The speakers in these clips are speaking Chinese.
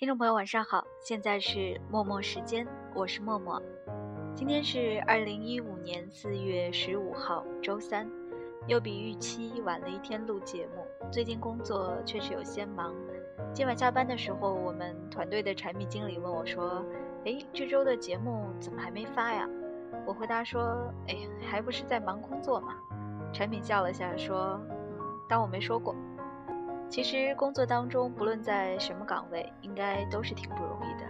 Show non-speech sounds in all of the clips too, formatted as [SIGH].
听众朋友，晚上好，现在是默默时间，我是默默。今天是二零一五年四月十五号，周三，又比预期晚了一天录节目。最近工作确实有些忙。今晚下班的时候，我们团队的产品经理问我说：“诶，这周的节目怎么还没发呀？”我回答说：“哎，还不是在忙工作嘛。”产品笑了下说：“，当我没说过。”其实工作当中，不论在什么岗位，应该都是挺不容易的。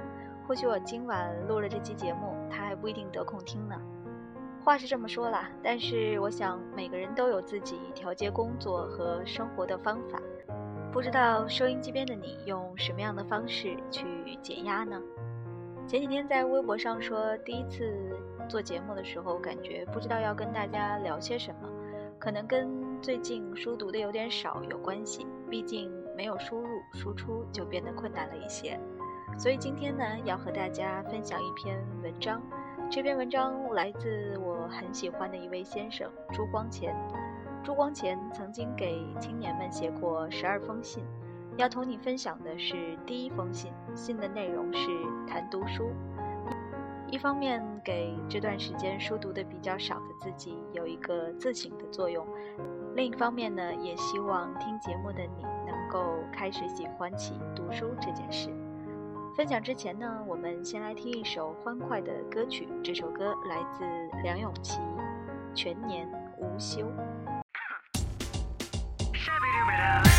或许我今晚录了这期节目，他还不一定得空听呢。话是这么说啦，但是我想每个人都有自己调节工作和生活的方法。不知道收音机边的你用什么样的方式去减压呢？前几天在微博上说，第一次做节目的时候，感觉不知道要跟大家聊些什么，可能跟。最近书读的有点少，有关系，毕竟没有输入输出就变得困难了一些。所以今天呢，要和大家分享一篇文章。这篇文章来自我很喜欢的一位先生朱光潜。朱光潜曾经给青年们写过十二封信，要同你分享的是第一封信。信的内容是谈读书，一方面给这段时间书读的比较少的自己有一个自省的作用。另一方面呢，也希望听节目的你能够开始喜欢起读书这件事。分享之前呢，我们先来听一首欢快的歌曲。这首歌来自梁咏琪，《全年无休》。[LAUGHS]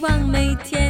望每天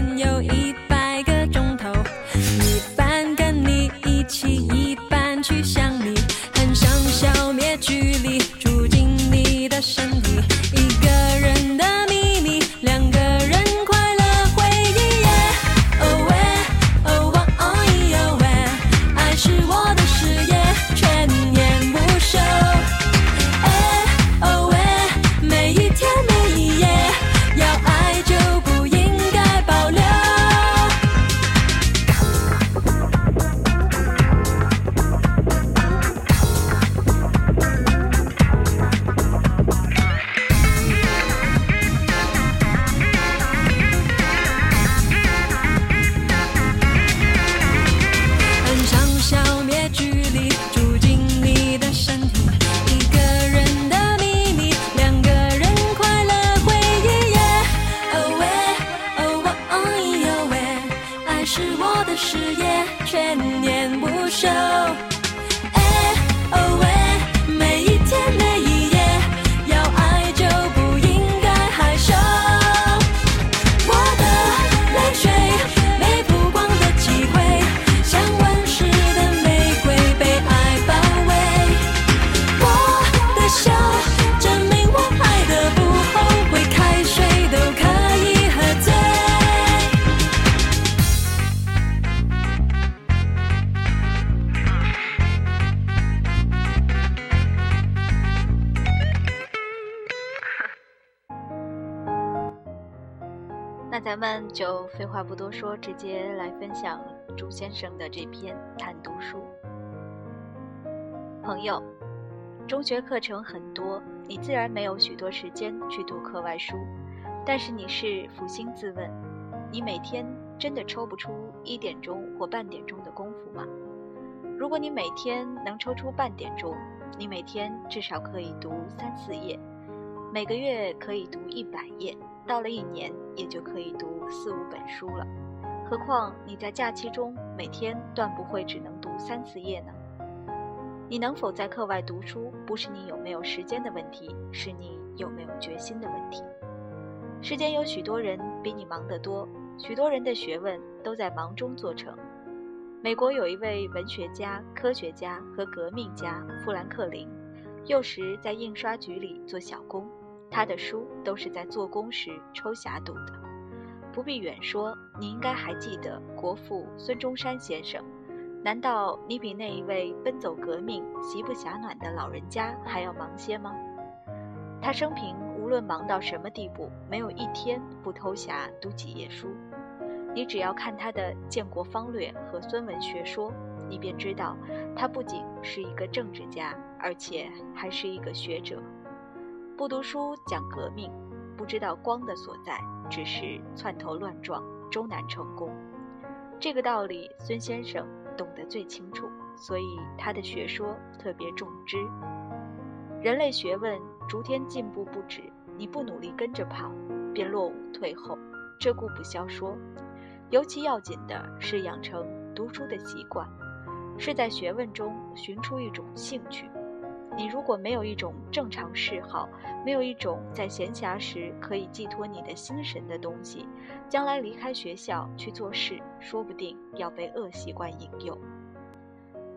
就废话不多说，直接来分享朱先生的这篇谈读书。朋友，中学课程很多，你自然没有许多时间去读课外书。但是你是抚心自问，你每天真的抽不出一点钟或半点钟的功夫吗？如果你每天能抽出半点钟，你每天至少可以读三四页，每个月可以读一百页。到了一年，也就可以读四五本书了。何况你在假期中每天断不会只能读三四页呢？你能否在课外读书，不是你有没有时间的问题，是你有没有决心的问题。世间有许多人比你忙得多，许多人的学问都在忙中做成。美国有一位文学家、科学家和革命家富兰克林，幼时在印刷局里做小工，他的书都是在做工时抽匣读的。不必远说，你应该还记得国父孙中山先生。难道你比那一位奔走革命、席不暇暖的老人家还要忙些吗？他生平无论忙到什么地步，没有一天不偷暇读几页书。你只要看他的《建国方略》和《孙文学说》，你便知道，他不仅是一个政治家，而且还是一个学者。不读书讲革命，不知道光的所在，只是窜头乱撞，终难成功。这个道理，孙先生。懂得最清楚，所以他的学说特别重知。人类学问逐天进步不止，你不努力跟着跑，便落伍退后，这固不消说。尤其要紧的是养成读书的习惯，是在学问中寻出一种兴趣。你如果没有一种正常嗜好，没有一种在闲暇时可以寄托你的心神的东西，将来离开学校去做事，说不定要被恶习惯引诱。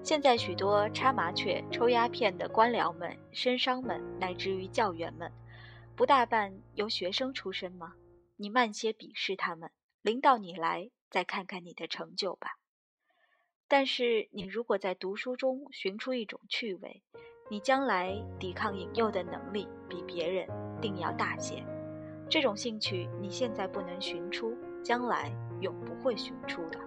现在许多插麻雀、抽鸦片的官僚们、绅商们，乃至于教员们，不大半由学生出身吗？你慢些鄙视他们，临到你来，再看看你的成就吧。但是你如果在读书中寻出一种趣味，你将来抵抗引诱的能力比别人定要大些。这种兴趣你现在不能寻出，将来永不会寻出的。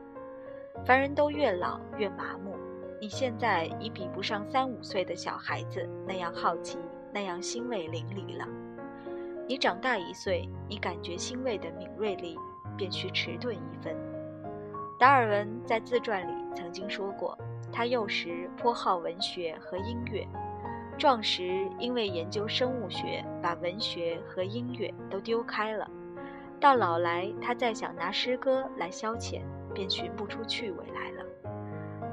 凡人都越老越麻木，你现在已比不上三五岁的小孩子那样好奇，那样欣慰淋漓了。你长大一岁，你感觉欣慰的敏锐力便需迟钝一分。达尔文在自传里曾经说过，他幼时颇好文学和音乐。壮时因为研究生物学，把文学和音乐都丢开了。到老来，他再想拿诗歌来消遣，便寻不出趣味来了。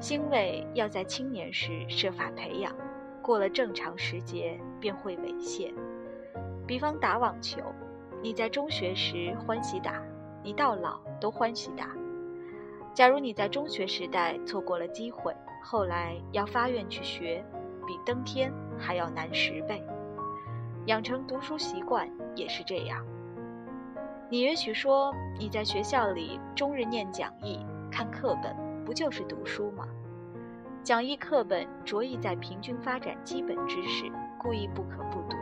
欣慰要在青年时设法培养，过了正常时节便会猥亵。比方打网球，你在中学时欢喜打，你到老都欢喜打。假如你在中学时代错过了机会，后来要发愿去学。比登天还要难十倍，养成读书习惯也是这样。你也许说你在学校里终日念讲义、看课本，不就是读书吗？讲义课本着意在平均发展基本知识，故意不可不读。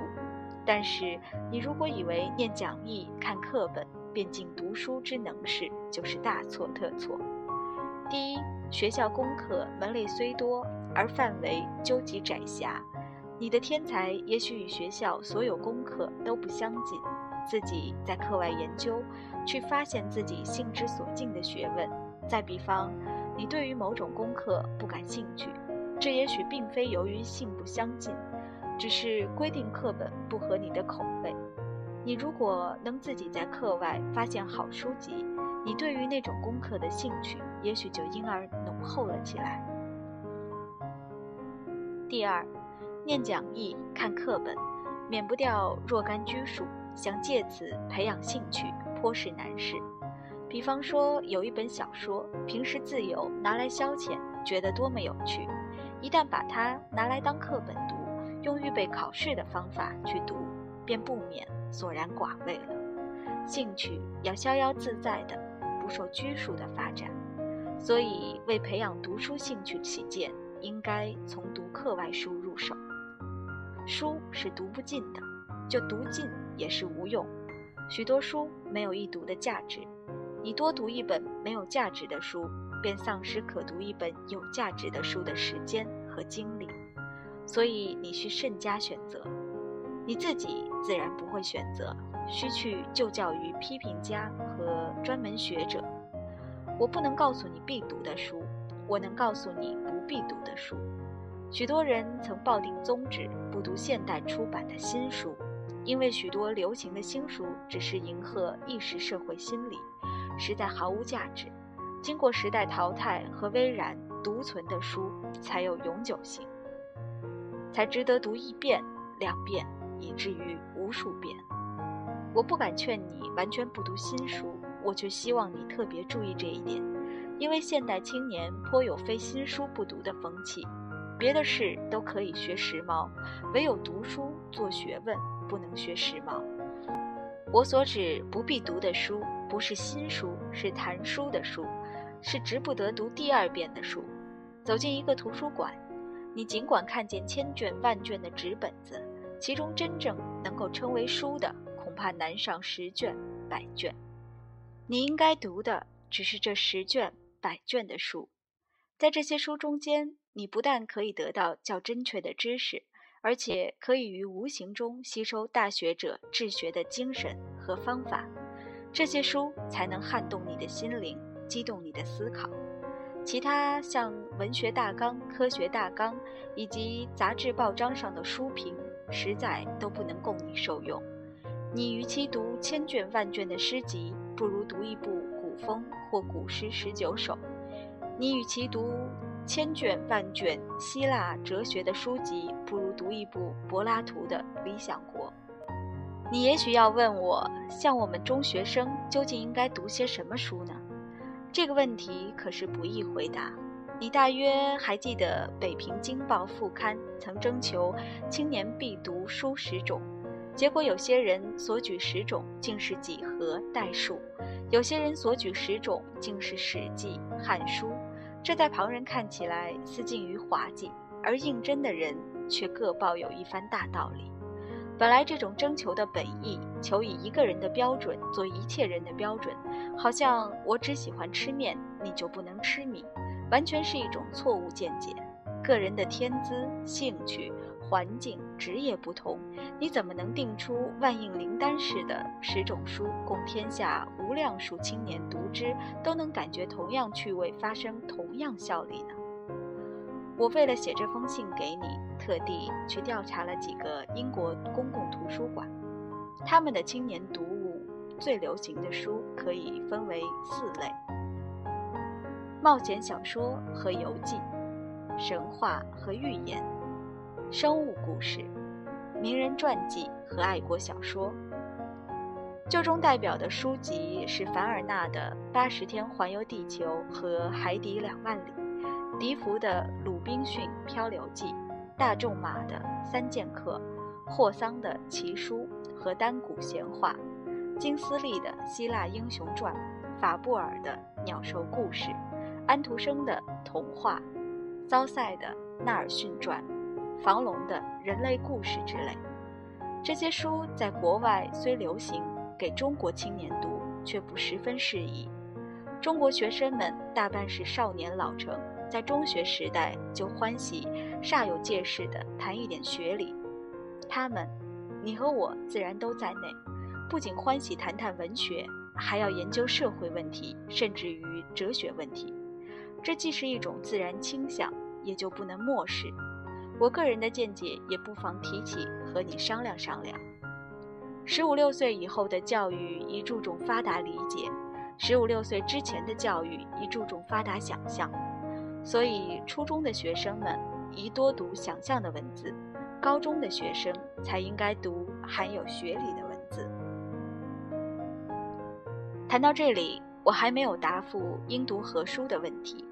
但是你如果以为念讲义、看课本便尽读书之能事，就是大错特错。第一，学校功课门类虽多。而范围究极窄狭，你的天才也许与学校所有功课都不相近。自己在课外研究，去发现自己性之所近的学问。再比方，你对于某种功课不感兴趣，这也许并非由于性不相近，只是规定课本不合你的口味。你如果能自己在课外发现好书籍，你对于那种功课的兴趣也许就因而浓厚了起来。第二，念讲义、看课本，免不掉若干拘束，想借此培养兴趣，颇是难事。比方说，有一本小说，平时自由拿来消遣，觉得多么有趣；一旦把它拿来当课本读，用预备考试的方法去读，便不免索然寡味了。兴趣要逍遥自在的，不受拘束的发展。所以，为培养读书兴趣起见。应该从读课外书入手，书是读不尽的，就读尽也是无用。许多书没有一读的价值，你多读一本没有价值的书，便丧失可读一本有价值的书的时间和精力。所以你需慎加选择，你自己自然不会选择，需去就教于批评家和专门学者。我不能告诉你必读的书，我能告诉你不。必读的书，许多人曾抱定宗旨，不读现代出版的新书，因为许多流行的新书只是迎合一时社会心理，实在毫无价值。经过时代淘汰和微然独存的书才有永久性，才值得读一遍、两遍，以至于无数遍。我不敢劝你完全不读新书，我却希望你特别注意这一点，因为现代青年颇有非新书不读的风气。别的事都可以学时髦，唯有读书做学问不能学时髦。我所指不必读的书，不是新书，是谈书的书，是值不得读第二遍的书。走进一个图书馆，你尽管看见千卷万卷的纸本子，其中真正能够称为书的，恐怕难上十卷、百卷。你应该读的只是这十卷、百卷的书，在这些书中间。你不但可以得到较正确的知识，而且可以于无形中吸收大学者治学的精神和方法。这些书才能撼动你的心灵，激动你的思考。其他像文学大纲、科学大纲以及杂志报章上的书评，实在都不能供你受用。你与其读千卷万卷的诗集，不如读一部古风或古诗十九首。你与其读。千卷万卷希腊哲学的书籍，不如读一部柏拉图的《理想国》。你也许要问我，像我们中学生究竟应该读些什么书呢？这个问题可是不易回答。你大约还记得《北平京报》副刊曾征求青年必读书十种，结果有些人所举十种竟是几何、代数，有些人所举十种竟是《史记》《汉书》。这在旁人看起来似近于滑稽，而应征的人却各抱有一番大道理。本来这种征求的本意，求以一个人的标准做一切人的标准，好像我只喜欢吃面，你就不能吃米，完全是一种错误见解。个人的天资、兴趣。环境、职业不同，你怎么能定出万应灵丹似的十种书供天下无量数青年读之，都能感觉同样趣味，发生同样效力呢？我为了写这封信给你，特地去调查了几个英国公共图书馆，他们的青年读物最流行的书可以分为四类：冒险小说和游记，神话和寓言。生物故事、名人传记和爱国小说，就中代表的书籍是凡尔纳的《八十天环游地球》和《海底两万里》，笛福的《鲁滨逊漂流记》，大仲马的《三剑客》，霍桑的《奇书》和丹古闲话，金斯利的《希腊英雄传》，法布尔的《鸟兽故事》，安徒生的《童话》，骚塞的《纳尔逊传》。房龙的人类故事之类，这些书在国外虽流行，给中国青年读却不十分适宜。中国学生们大半是少年老成，在中学时代就欢喜煞有介事地谈一点学理。他们，你和我自然都在内，不仅欢喜谈谈文学，还要研究社会问题，甚至于哲学问题。这既是一种自然倾向，也就不能漠视。我个人的见解也不妨提起和你商量商量。十五六岁以后的教育宜注重发达理解，十五六岁之前的教育宜注重发达想象。所以，初中的学生们宜多读想象的文字，高中的学生才应该读含有学理的文字。谈到这里，我还没有答复应读何书的问题。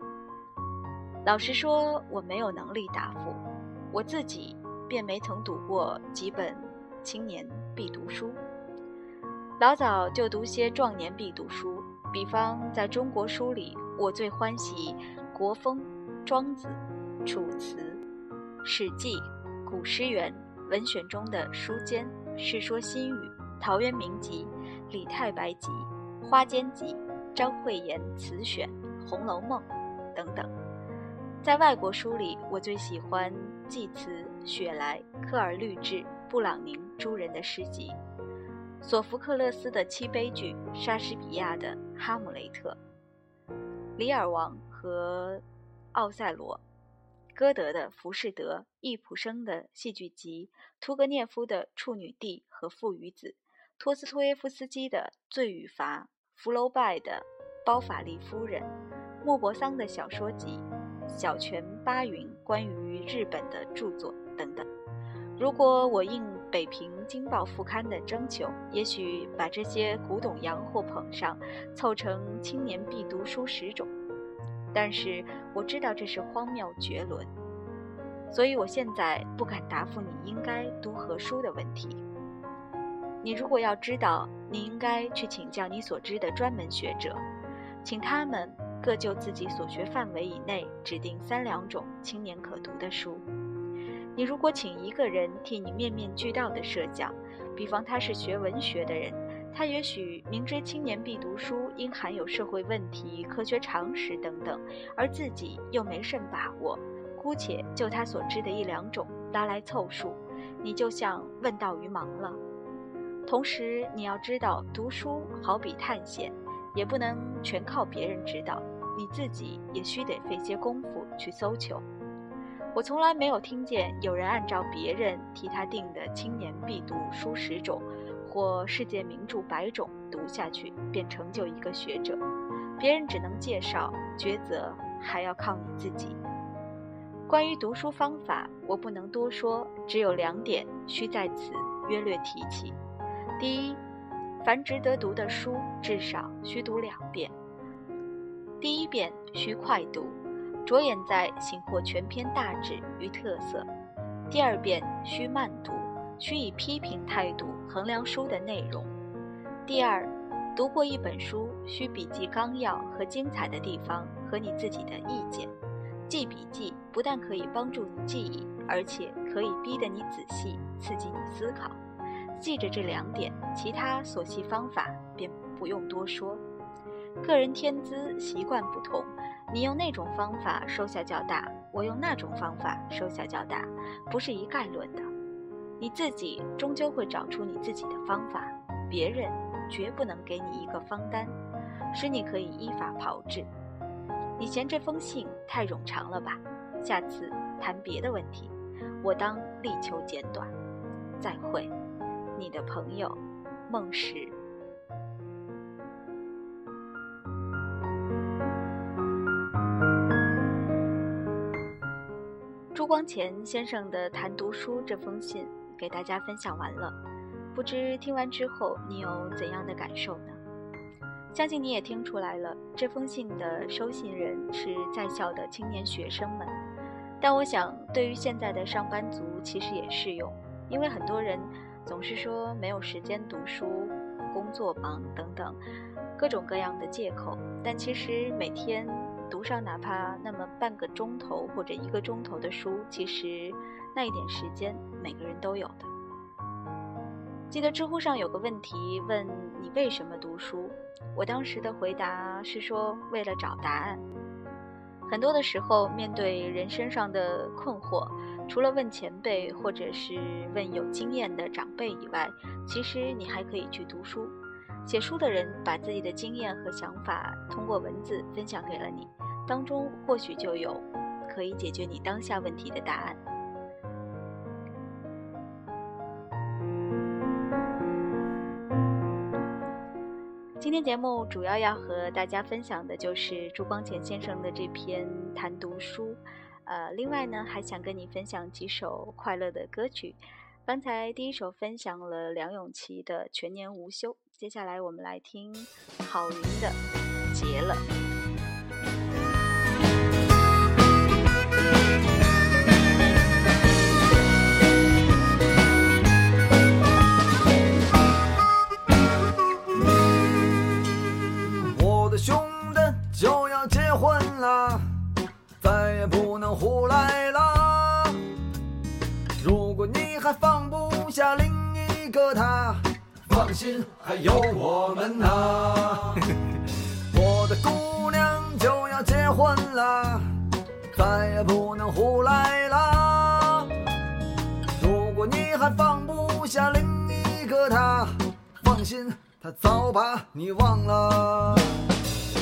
老实说，我没有能力答复。我自己便没曾读过几本青年必读书，老早就读些壮年必读书。比方在中国书里，我最欢喜国风、庄子、楚辞、史记、古诗源、文选中的《书笺》《世说新语》《陶渊明集》《李太白集》《花间集》张惠言词选《红楼梦》等等。在外国书里，我最喜欢。济慈、雪莱、科尔律治、布朗宁诸人的诗集，索福克勒斯的七悲剧，莎士比亚的《哈姆雷特》，李尔王和奥赛罗，歌德的《浮士德》，易卜生的戏剧集，屠格涅夫的《处女地》和《父与子》，托斯托耶夫斯基的《罪与罚》，福楼拜的《包法利夫人》，莫泊桑的小说集、小泉八云关于日本的著作等等。如果我应北平京报副刊的征求，也许把这些古董洋货捧上，凑成青年必读书十种。但是我知道这是荒谬绝伦，所以我现在不敢答复你应该读何书的问题。你如果要知道，你应该去请教你所知的专门学者，请他们各就自己所学范围以内指定三两种青年可读的书。你如果请一个人替你面面俱到的设想，比方他是学文学的人，他也许明知青年必读书应含有社会问题、科学常识等等，而自己又没甚把握，姑且就他所知的一两种拉来凑数，你就像问道于盲了。同时你要知道，读书好比探险，也不能全靠别人指导，你自己也需得费些功夫去搜求。我从来没有听见有人按照别人替他定的青年必读书十种，或世界名著百种读下去便成就一个学者。别人只能介绍，抉择还要靠你自己。关于读书方法，我不能多说，只有两点需在此约略提起。第一，凡值得读的书，至少需读两遍。第一遍需快读。着眼在醒获全篇大旨与特色。第二遍需慢读，需以批评态度衡量书的内容。第二，读过一本书，需笔记纲要和精彩的地方和你自己的意见。记笔记不但可以帮助你记忆，而且可以逼得你仔细，刺激你思考。记着这两点，其他所系方法便不用多说。个人天资习惯不同。你用那种方法收效较大，我用那种方法收效较大，不是一概论的。你自己终究会找出你自己的方法，别人绝不能给你一个方单，使你可以依法炮制。你嫌这封信太冗长了吧？下次谈别的问题，我当力求简短。再会，你的朋友，孟石。光前先生的谈读书这封信给大家分享完了，不知听完之后你有怎样的感受呢？相信你也听出来了，这封信的收信人是在校的青年学生们。但我想，对于现在的上班族其实也适用，因为很多人总是说没有时间读书、工作忙等等各种各样的借口，但其实每天。读上哪怕那么半个钟头或者一个钟头的书，其实那一点时间每个人都有的。记得知乎上有个问题问你为什么读书，我当时的回答是说为了找答案。很多的时候面对人身上的困惑，除了问前辈或者是问有经验的长辈以外，其实你还可以去读书。写书的人把自己的经验和想法通过文字分享给了你，当中或许就有可以解决你当下问题的答案。今天节目主要要和大家分享的就是朱光潜先生的这篇谈读书，呃，另外呢还想跟你分享几首快乐的歌曲。刚才第一首分享了梁咏琪的《全年无休》。接下来我们来听郝云的《结了》。一个他。放心，还有我们呐。[LAUGHS] 我的姑娘就要结婚了，再也不能胡来啦。如果你还放不下另一个他，放心，他早把你忘了。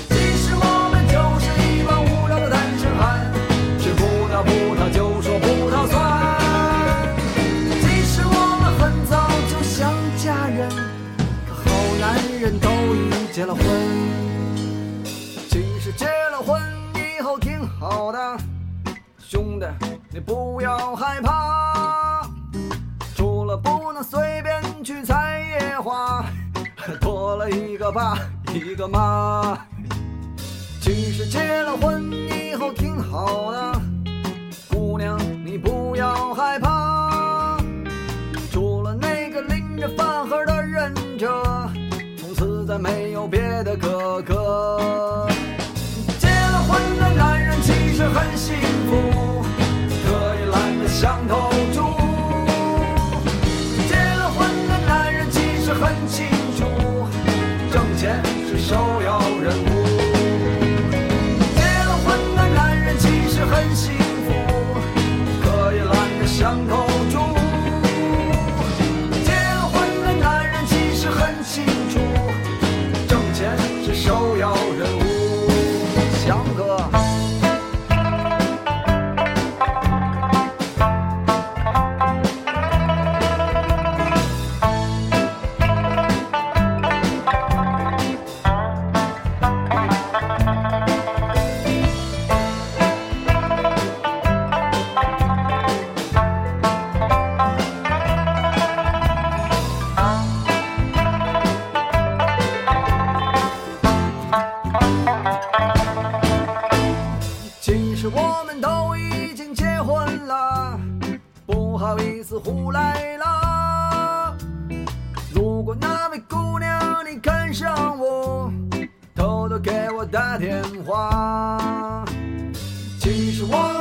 其实我们就是一帮无聊的单身汉，吃葡萄葡萄就说葡萄酸。结了婚其实结了婚以后挺好的。兄弟你不要害怕除了不能随便去采野花 [LAUGHS] 多了一个爸一个妈。其实结了婚以后挺好的。姑娘你不要害怕。没有别的哥哥。结了婚的男人其实很幸福，可以懒得想头猪。结了婚的男人其实很清楚，挣钱是首要任务。结了婚的男人其实很幸打电话。其实我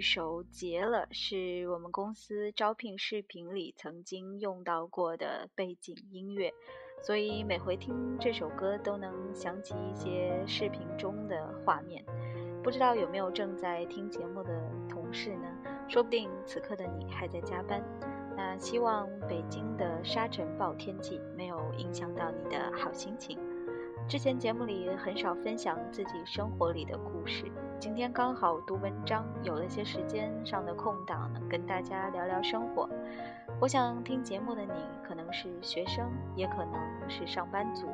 这首《结了》是我们公司招聘视频里曾经用到过的背景音乐，所以每回听这首歌都能想起一些视频中的画面。不知道有没有正在听节目的同事呢？说不定此刻的你还在加班。那希望北京的沙尘暴天气没有影响到你的好心情。之前节目里很少分享自己生活里的故事，今天刚好读文章，有了些时间上的空档呢，跟大家聊聊生活。我想听节目的你，可能是学生，也可能是上班族，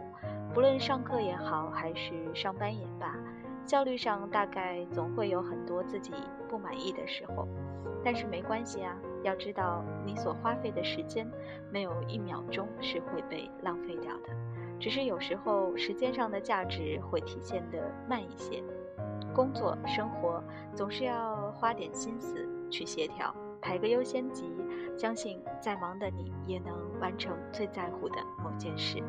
不论上课也好，还是上班也罢，效率上大概总会有很多自己不满意的时候。但是没关系啊，要知道你所花费的时间，没有一秒钟是会被浪费掉的。只是有时候时间上的价值会体现得慢一些，工作生活总是要花点心思去协调，排个优先级，相信再忙的你也能完成最在乎的某件事。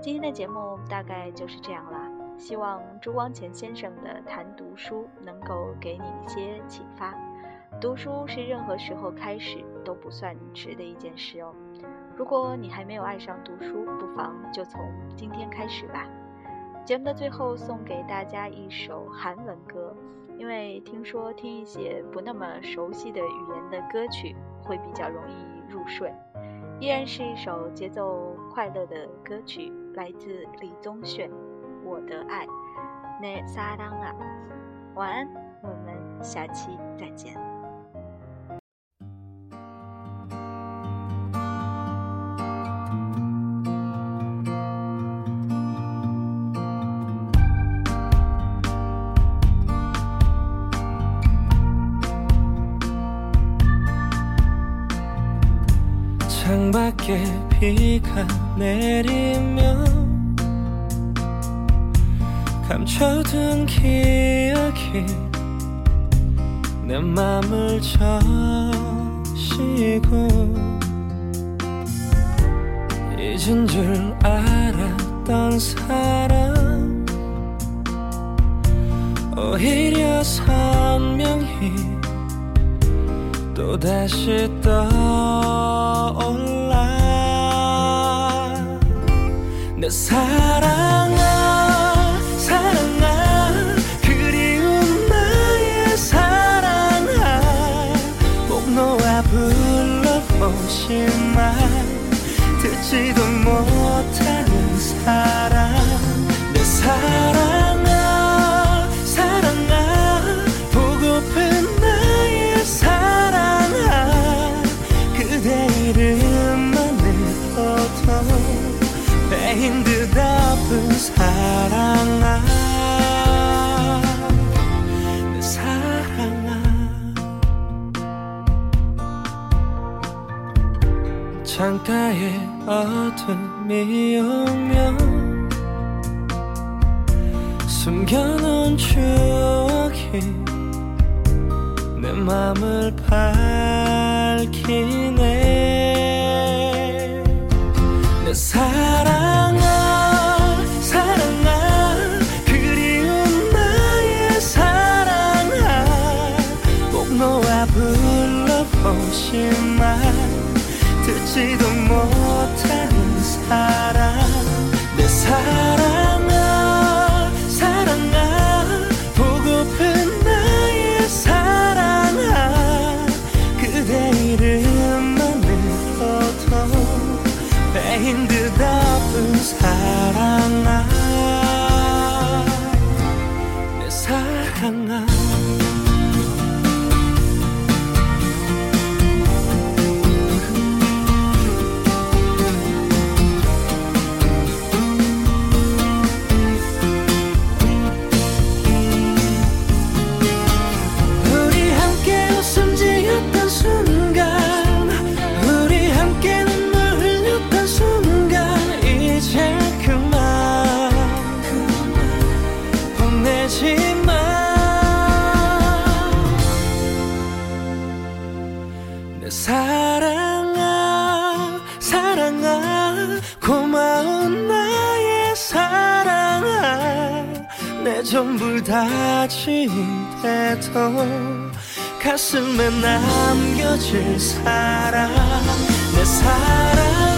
今天的节目大概就是这样啦，希望朱光潜先生的谈读书能够给你一些启发。读书是任何时候开始都不算迟的一件事哦。如果你还没有爱上读书不妨就从今天开始吧。节目的最后送给大家一首韩文歌因为听说听一些不那么熟悉的语言的歌曲会比较容易入睡依然是一首节奏快乐的歌曲来自李宗泫我的爱。那撒当啊晚安我们下期再见。 창밖에 비가 내리면 감춰둔 기억이 내 맘을 저시고 잊은 줄 알았던 사람 오히려 선명히 또다시 떠올라. 내 사랑아 사랑아 그리운 나의 사랑아. 목 놓아 불러보지만 듣지도 못 어둠이 오면 숨겨놓은 추억이 내 맘을 밝히네. 내 사랑아 사랑아 그리운 나의 사랑아 목 놓아 불러보지만 듣지도 못 내 사랑아 사랑아 고마운 나의 사랑아 내 전부 다지인데도 가슴에 남겨질 사랑. 내 사랑